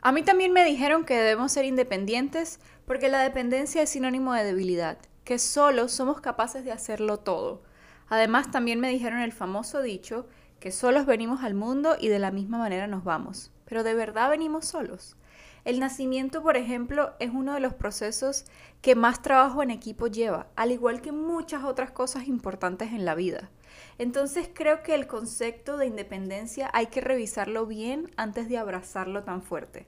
A mí también me dijeron que debemos ser independientes porque la dependencia es sinónimo de debilidad, que solo somos capaces de hacerlo todo. Además también me dijeron el famoso dicho que solos venimos al mundo y de la misma manera nos vamos. Pero ¿de verdad venimos solos? El nacimiento, por ejemplo, es uno de los procesos que más trabajo en equipo lleva, al igual que muchas otras cosas importantes en la vida. Entonces creo que el concepto de independencia hay que revisarlo bien antes de abrazarlo tan fuerte.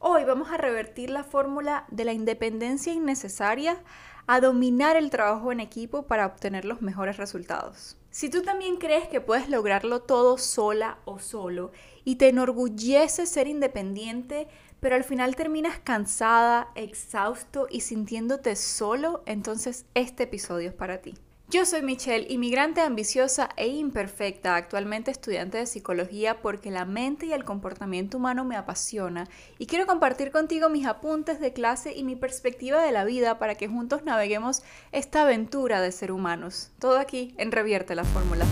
Hoy vamos a revertir la fórmula de la independencia innecesaria a dominar el trabajo en equipo para obtener los mejores resultados. Si tú también crees que puedes lograrlo todo sola o solo y te enorgullece ser independiente, pero al final terminas cansada, exhausto y sintiéndote solo, entonces este episodio es para ti. Yo soy Michelle, inmigrante ambiciosa e imperfecta, actualmente estudiante de psicología porque la mente y el comportamiento humano me apasiona y quiero compartir contigo mis apuntes de clase y mi perspectiva de la vida para que juntos naveguemos esta aventura de ser humanos. Todo aquí en Revierte la Fórmula.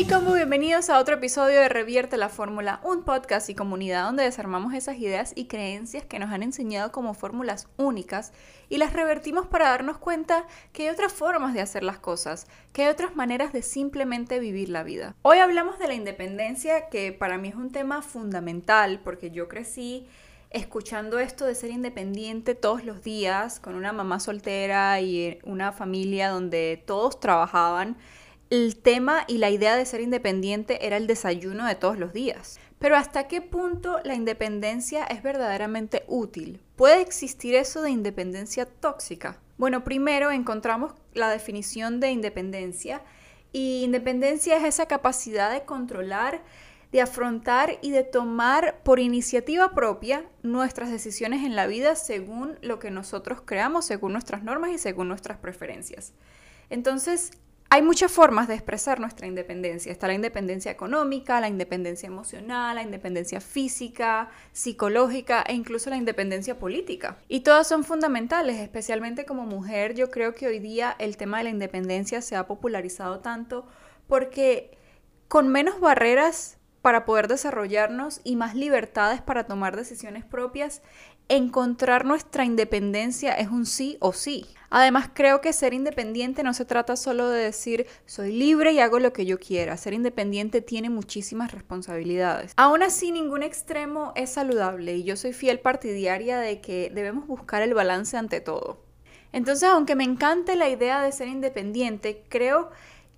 Hey combo, bienvenidos a otro episodio de Revierte la Fórmula, un podcast y comunidad donde desarmamos esas ideas y creencias que nos han enseñado como fórmulas únicas y las revertimos para darnos cuenta que hay otras formas de hacer las cosas, que hay otras maneras de simplemente vivir la vida. Hoy hablamos de la independencia, que para mí es un tema fundamental porque yo crecí escuchando esto de ser independiente todos los días con una mamá soltera y una familia donde todos trabajaban el tema y la idea de ser independiente era el desayuno de todos los días. Pero ¿hasta qué punto la independencia es verdaderamente útil? ¿Puede existir eso de independencia tóxica? Bueno, primero encontramos la definición de independencia y independencia es esa capacidad de controlar, de afrontar y de tomar por iniciativa propia nuestras decisiones en la vida según lo que nosotros creamos, según nuestras normas y según nuestras preferencias. Entonces, hay muchas formas de expresar nuestra independencia. Está la independencia económica, la independencia emocional, la independencia física, psicológica e incluso la independencia política. Y todas son fundamentales, especialmente como mujer. Yo creo que hoy día el tema de la independencia se ha popularizado tanto porque con menos barreras para poder desarrollarnos y más libertades para tomar decisiones propias, encontrar nuestra independencia es un sí o sí. Además, creo que ser independiente no se trata solo de decir soy libre y hago lo que yo quiera. Ser independiente tiene muchísimas responsabilidades. Aún así, ningún extremo es saludable y yo soy fiel partidaria de que debemos buscar el balance ante todo. Entonces, aunque me encante la idea de ser independiente, creo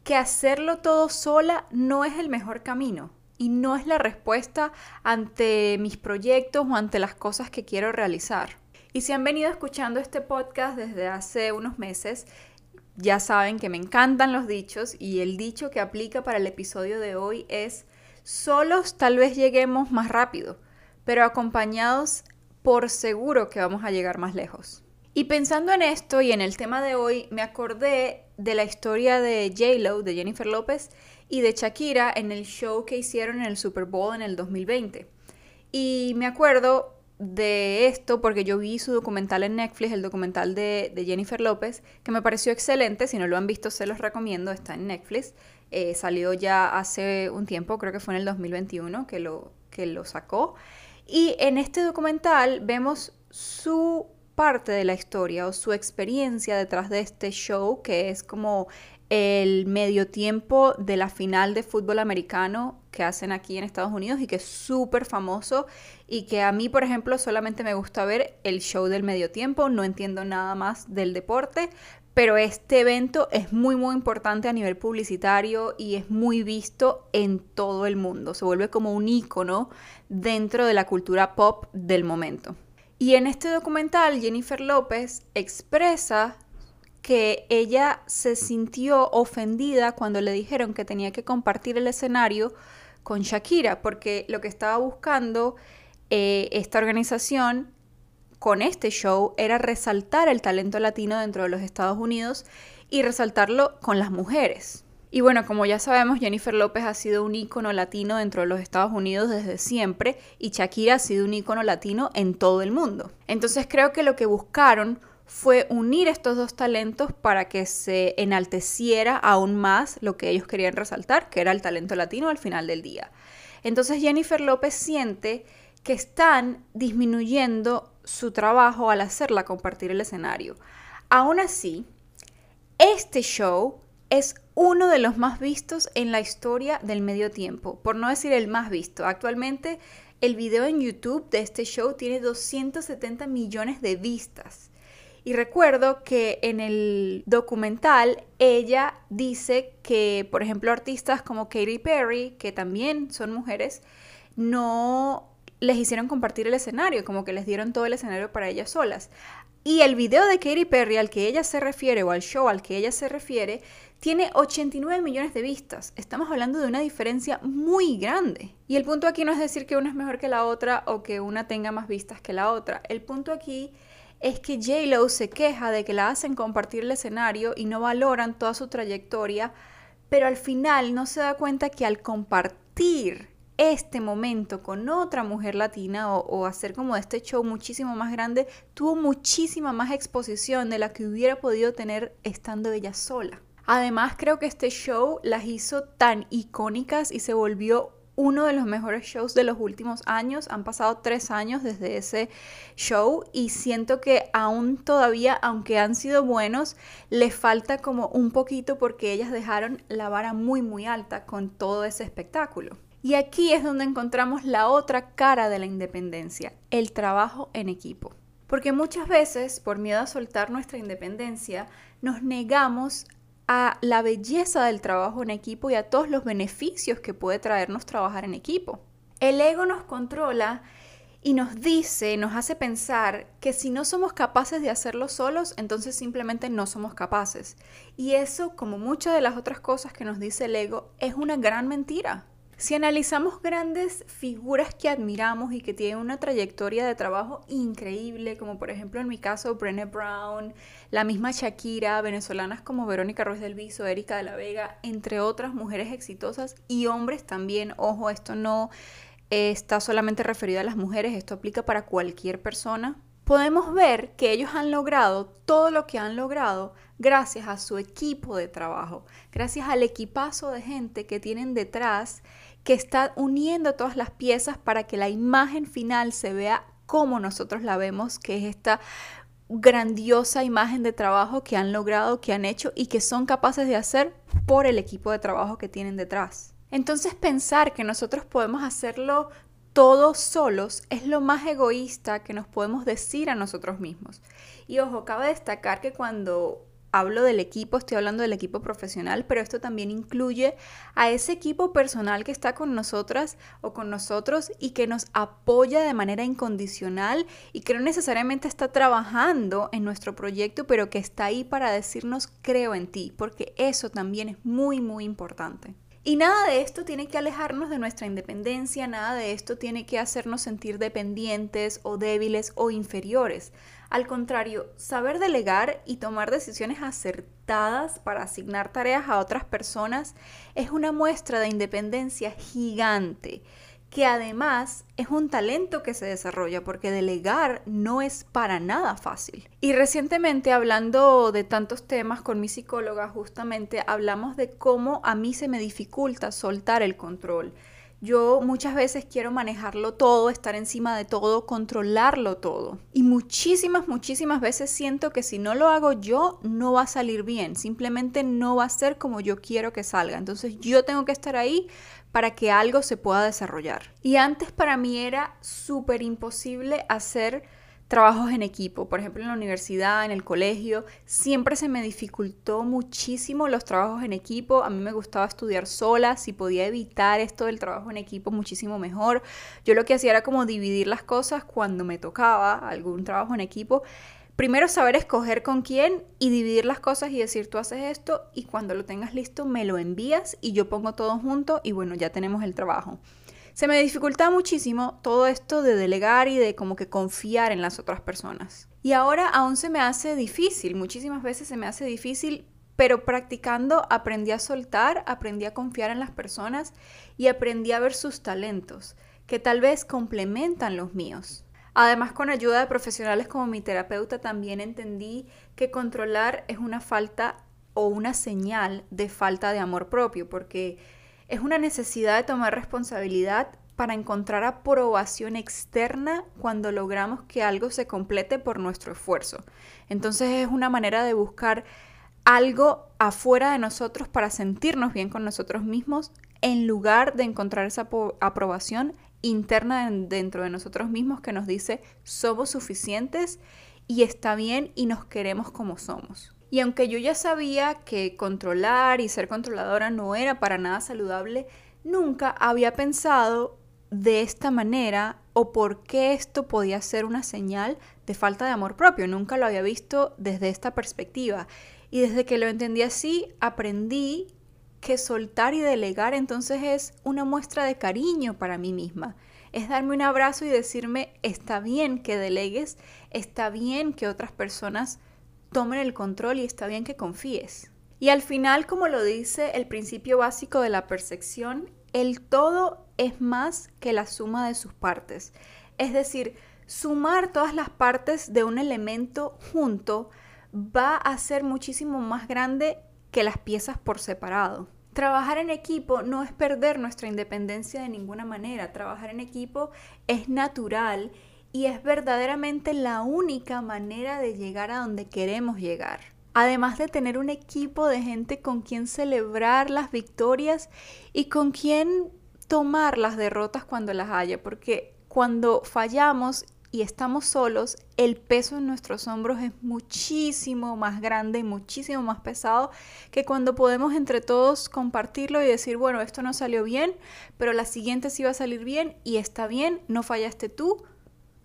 que hacerlo todo sola no es el mejor camino y no es la respuesta ante mis proyectos o ante las cosas que quiero realizar. Y si han venido escuchando este podcast desde hace unos meses, ya saben que me encantan los dichos y el dicho que aplica para el episodio de hoy es, solos tal vez lleguemos más rápido, pero acompañados por seguro que vamos a llegar más lejos. Y pensando en esto y en el tema de hoy, me acordé de la historia de J-Lo, de Jennifer López, y de Shakira en el show que hicieron en el Super Bowl en el 2020. Y me acuerdo de esto porque yo vi su documental en Netflix, el documental de, Jennifer López, que me pareció excelente. Si no lo han visto, se los recomiendo. Está en Netflix. Eh, salió ya hace un tiempo, creo que fue en el 2021 que lo, que lo sacó. Y en este documental vemos su parte de la historia o su experiencia detrás de este show, que es como el medio tiempo de la final de fútbol americano que hacen aquí en Estados Unidos y que es súper famoso y que a mí, por ejemplo, solamente me gusta ver el show del medio tiempo, no entiendo nada más del deporte, pero este evento es muy muy importante a nivel publicitario y es muy visto en todo el mundo, se vuelve como un icono dentro de la cultura pop del momento. Y en este documental Jennifer López expresa que ella se sintió ofendida cuando le dijeron que tenía que compartir el escenario con Shakira, porque lo que estaba buscando eh, esta organización con este show era resaltar el talento latino dentro de los Estados Unidos y resaltarlo con las mujeres. Y bueno, como ya sabemos, Jennifer López ha sido un ícono latino dentro de los Estados Unidos desde siempre y Shakira ha sido un ícono latino en todo el mundo. Entonces creo que lo que buscaron fue unir estos dos talentos para que se enalteciera aún más lo que ellos querían resaltar, que era el talento latino al final del día. Entonces Jennifer López siente que están disminuyendo su trabajo al hacerla compartir el escenario. Aún así, este show es uno de los más vistos en la historia del medio tiempo, por no decir el más visto. Actualmente el video en YouTube de este show tiene 270 millones de vistas. Y recuerdo que en el documental ella dice que, por ejemplo, artistas como Katy Perry, que también son mujeres, no les hicieron compartir el escenario, como que les dieron todo el escenario para ellas solas. Y el video de Katy Perry al que ella se refiere, o al show al que ella se refiere, tiene 89 millones de vistas. Estamos hablando de una diferencia muy grande. Y el punto aquí no es decir que una es mejor que la otra o que una tenga más vistas que la otra. El punto aquí es que J-Lo se queja de que la hacen compartir el escenario y no valoran toda su trayectoria, pero al final no se da cuenta que al compartir este momento con otra mujer latina o, hacer como este show muchísimo más grande, tuvo muchísima más exposición de la que hubiera podido tener estando ella sola. Además, creo que este show las hizo tan icónicas y se volvió uno de los mejores shows de los últimos años. Han pasado tres años desde ese show y siento que aún todavía, aunque han sido buenos, les falta como un poquito porque ellas dejaron la vara muy muy alta con todo ese espectáculo. Y aquí es donde encontramos la otra cara de la independencia, el trabajo en equipo. Porque muchas veces, por miedo a soltar nuestra independencia, nos negamos a la belleza del trabajo en equipo y a todos los beneficios que puede traernos trabajar en equipo. El ego nos controla y nos dice, nos hace pensar que si no somos capaces de hacerlo solos, entonces simplemente no somos capaces. Y eso, como muchas de las otras cosas que nos dice el ego, es una gran mentira. Si analizamos grandes figuras que admiramos y que tienen una trayectoria de trabajo increíble, como por ejemplo en mi caso Brené Brown, la misma Shakira, venezolanas como Verónica Ruiz del Viso, Erika de la Vega, entre otras mujeres exitosas y hombres también, ojo, esto no está solamente referido a las mujeres, esto aplica para cualquier persona, podemos ver que ellos han logrado todo lo que han logrado gracias a su equipo de trabajo, gracias al equipazo de gente que tienen detrás que está uniendo todas las piezas para que la imagen final se vea como nosotros la vemos, que es esta grandiosa imagen de trabajo que han logrado, que han hecho y que son capaces de hacer por el equipo de trabajo que tienen detrás. Entonces pensar que nosotros podemos hacerlo todos solos es lo más egoísta que nos podemos decir a nosotros mismos. Y ojo, cabe destacar que cuando hablo del equipo, estoy hablando del equipo profesional, pero esto también incluye a ese equipo personal que está con nosotras o con nosotros y que nos apoya de manera incondicional y que no necesariamente está trabajando en nuestro proyecto, pero que está ahí para decirnos creo en ti, porque eso también es muy, muy importante. Y nada de esto tiene que alejarnos de nuestra independencia, nada de esto tiene que hacernos sentir dependientes o débiles o inferiores. Al contrario, saber delegar y tomar decisiones acertadas para asignar tareas a otras personas es una muestra de independencia gigante que además es un talento que se desarrolla porque delegar no es para nada fácil. Y recientemente hablando de tantos temas con mi psicóloga, justamente hablamos de cómo a mí se me dificulta soltar el control. Yo muchas veces quiero manejarlo todo, estar encima de todo, controlarlo todo. Y muchísimas, muchísimas veces siento que si no lo hago yo, no va a salir bien. Simplemente no va a ser como yo quiero que salga. Entonces yo tengo que estar ahí para que algo se pueda desarrollar. Y antes para mí era súper imposible hacer trabajos en equipo. Por ejemplo, en la universidad, en el colegio, siempre se me dificultó muchísimo los trabajos en equipo. A mí me gustaba estudiar sola, si podía evitar esto del trabajo en equipo muchísimo mejor. Yo lo que hacía era como dividir las cosas cuando me tocaba algún trabajo en equipo primero saber escoger con quién y dividir las cosas y decir tú haces esto y cuando lo tengas listo me lo envías y yo pongo todo junto y bueno, ya tenemos el trabajo. Se me dificulta muchísimo todo esto de delegar y de como que confiar en las otras personas. Y ahora aún se me hace difícil, muchísimas veces se me hace difícil, pero practicando aprendí a soltar, aprendí a confiar en las personas y aprendí a ver sus talentos, que tal vez complementan los míos. Además, con ayuda de profesionales como mi terapeuta, también entendí que controlar es una falta o una señal de falta de amor propio, porque es una necesidad de tomar responsabilidad para encontrar aprobación externa cuando logramos que algo se complete por nuestro esfuerzo. Entonces es una manera de buscar algo afuera de nosotros para sentirnos bien con nosotros mismos en lugar de encontrar esa aprobación interna dentro de nosotros mismos que nos dice somos suficientes y está bien y nos queremos como somos. Y aunque yo ya sabía que controlar y ser controladora no era para nada saludable, nunca había pensado de esta manera o por qué esto podía ser una señal de falta de amor propio. Nunca lo había visto desde esta perspectiva. Y desde que lo entendí así, aprendí que soltar y delegar entonces es una muestra de cariño para mí misma. Es darme un abrazo y decirme, está bien que delegues, está bien que otras personas tomen el control y está bien que confíes. Y al final, como lo dice el principio básico de la percepción, el todo es más que la suma de sus partes. Es decir, sumar todas las partes de un elemento junto va a ser muchísimo más grande que las piezas por separado. Trabajar en equipo no es perder nuestra independencia de ninguna manera. Trabajar en equipo es natural y es verdaderamente la única manera de llegar a donde queremos llegar. Además de tener un equipo de gente con quien celebrar las victorias y con quien tomar las derrotas cuando las haya, porque cuando fallamos y estamos solos, el peso en nuestros hombros es muchísimo más grande y muchísimo más pesado que cuando podemos entre todos compartirlo y decir, bueno, esto no salió bien, pero la siguiente sí va a salir bien y está bien, no fallaste tú,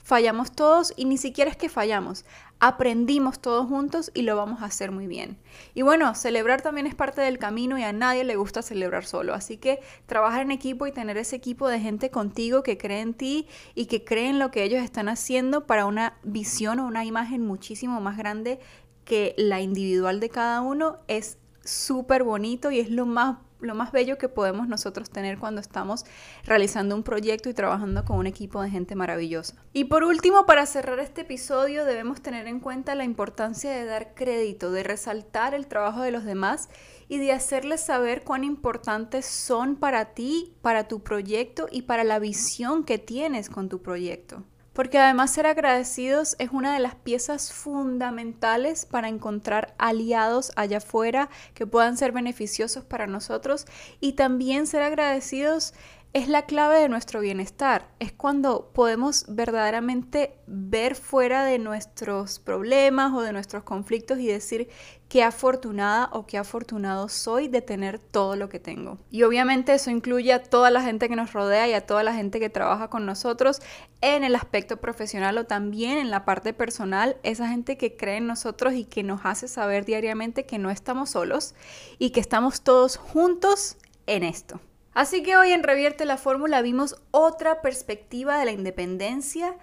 fallamos todos y ni siquiera es que fallamos, aprendimos todos juntos y lo vamos a hacer muy bien. Y bueno, celebrar también es parte del camino y a nadie le gusta celebrar solo, así que trabajar en equipo y tener ese equipo de gente contigo que cree en ti y que cree en lo que ellos están haciendo para una visión o una imagen muchísimo más grande que la individual de cada uno es súper bonito y es lo más lo más bello que podemos nosotros tener cuando estamos realizando un proyecto y trabajando con un equipo de gente maravillosa. Y por último, para cerrar este episodio, debemos tener en cuenta la importancia de dar crédito, de resaltar el trabajo de los demás y de hacerles saber cuán importantes son para ti, para tu proyecto y para la visión que tienes con tu proyecto porque además ser agradecidos es una de las piezas fundamentales para encontrar aliados allá afuera que puedan ser beneficiosos para nosotros y también ser agradecidos es la clave de nuestro bienestar. Es cuando podemos verdaderamente ver fuera de nuestros problemas o de nuestros conflictos y decir qué afortunada o qué afortunado soy de tener todo lo que tengo. Y obviamente eso incluye a toda la gente que nos rodea y a toda la gente que trabaja con nosotros en el aspecto profesional o también en la parte personal, esa gente que cree en nosotros y que nos hace saber diariamente que no estamos solos y que estamos todos juntos en esto. Así que hoy en Revierte la Fórmula vimos otra perspectiva de la independencia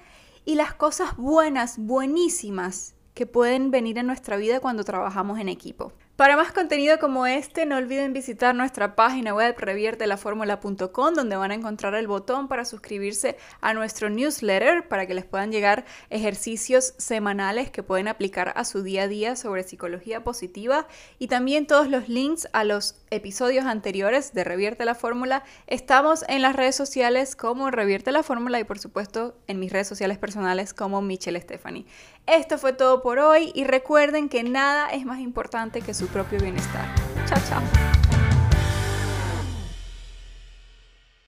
y las cosas buenas, buenísimas que pueden venir en nuestra vida cuando trabajamos en equipo. Para más contenido como este, no olviden visitar nuestra página web reviertelaformula.com donde van a encontrar el botón para suscribirse a nuestro newsletter para que les puedan llegar ejercicios semanales que pueden aplicar a su día a día sobre psicología positiva y también todos los links a los episodios anteriores de Revierte la Fórmula. Estamos en las redes sociales como Revierte la Fórmula y por supuesto en mis redes sociales personales como Michelle Stephanie. Esto fue todo por hoy y recuerden que nada es más importante que su propio bienestar. Chao, chao.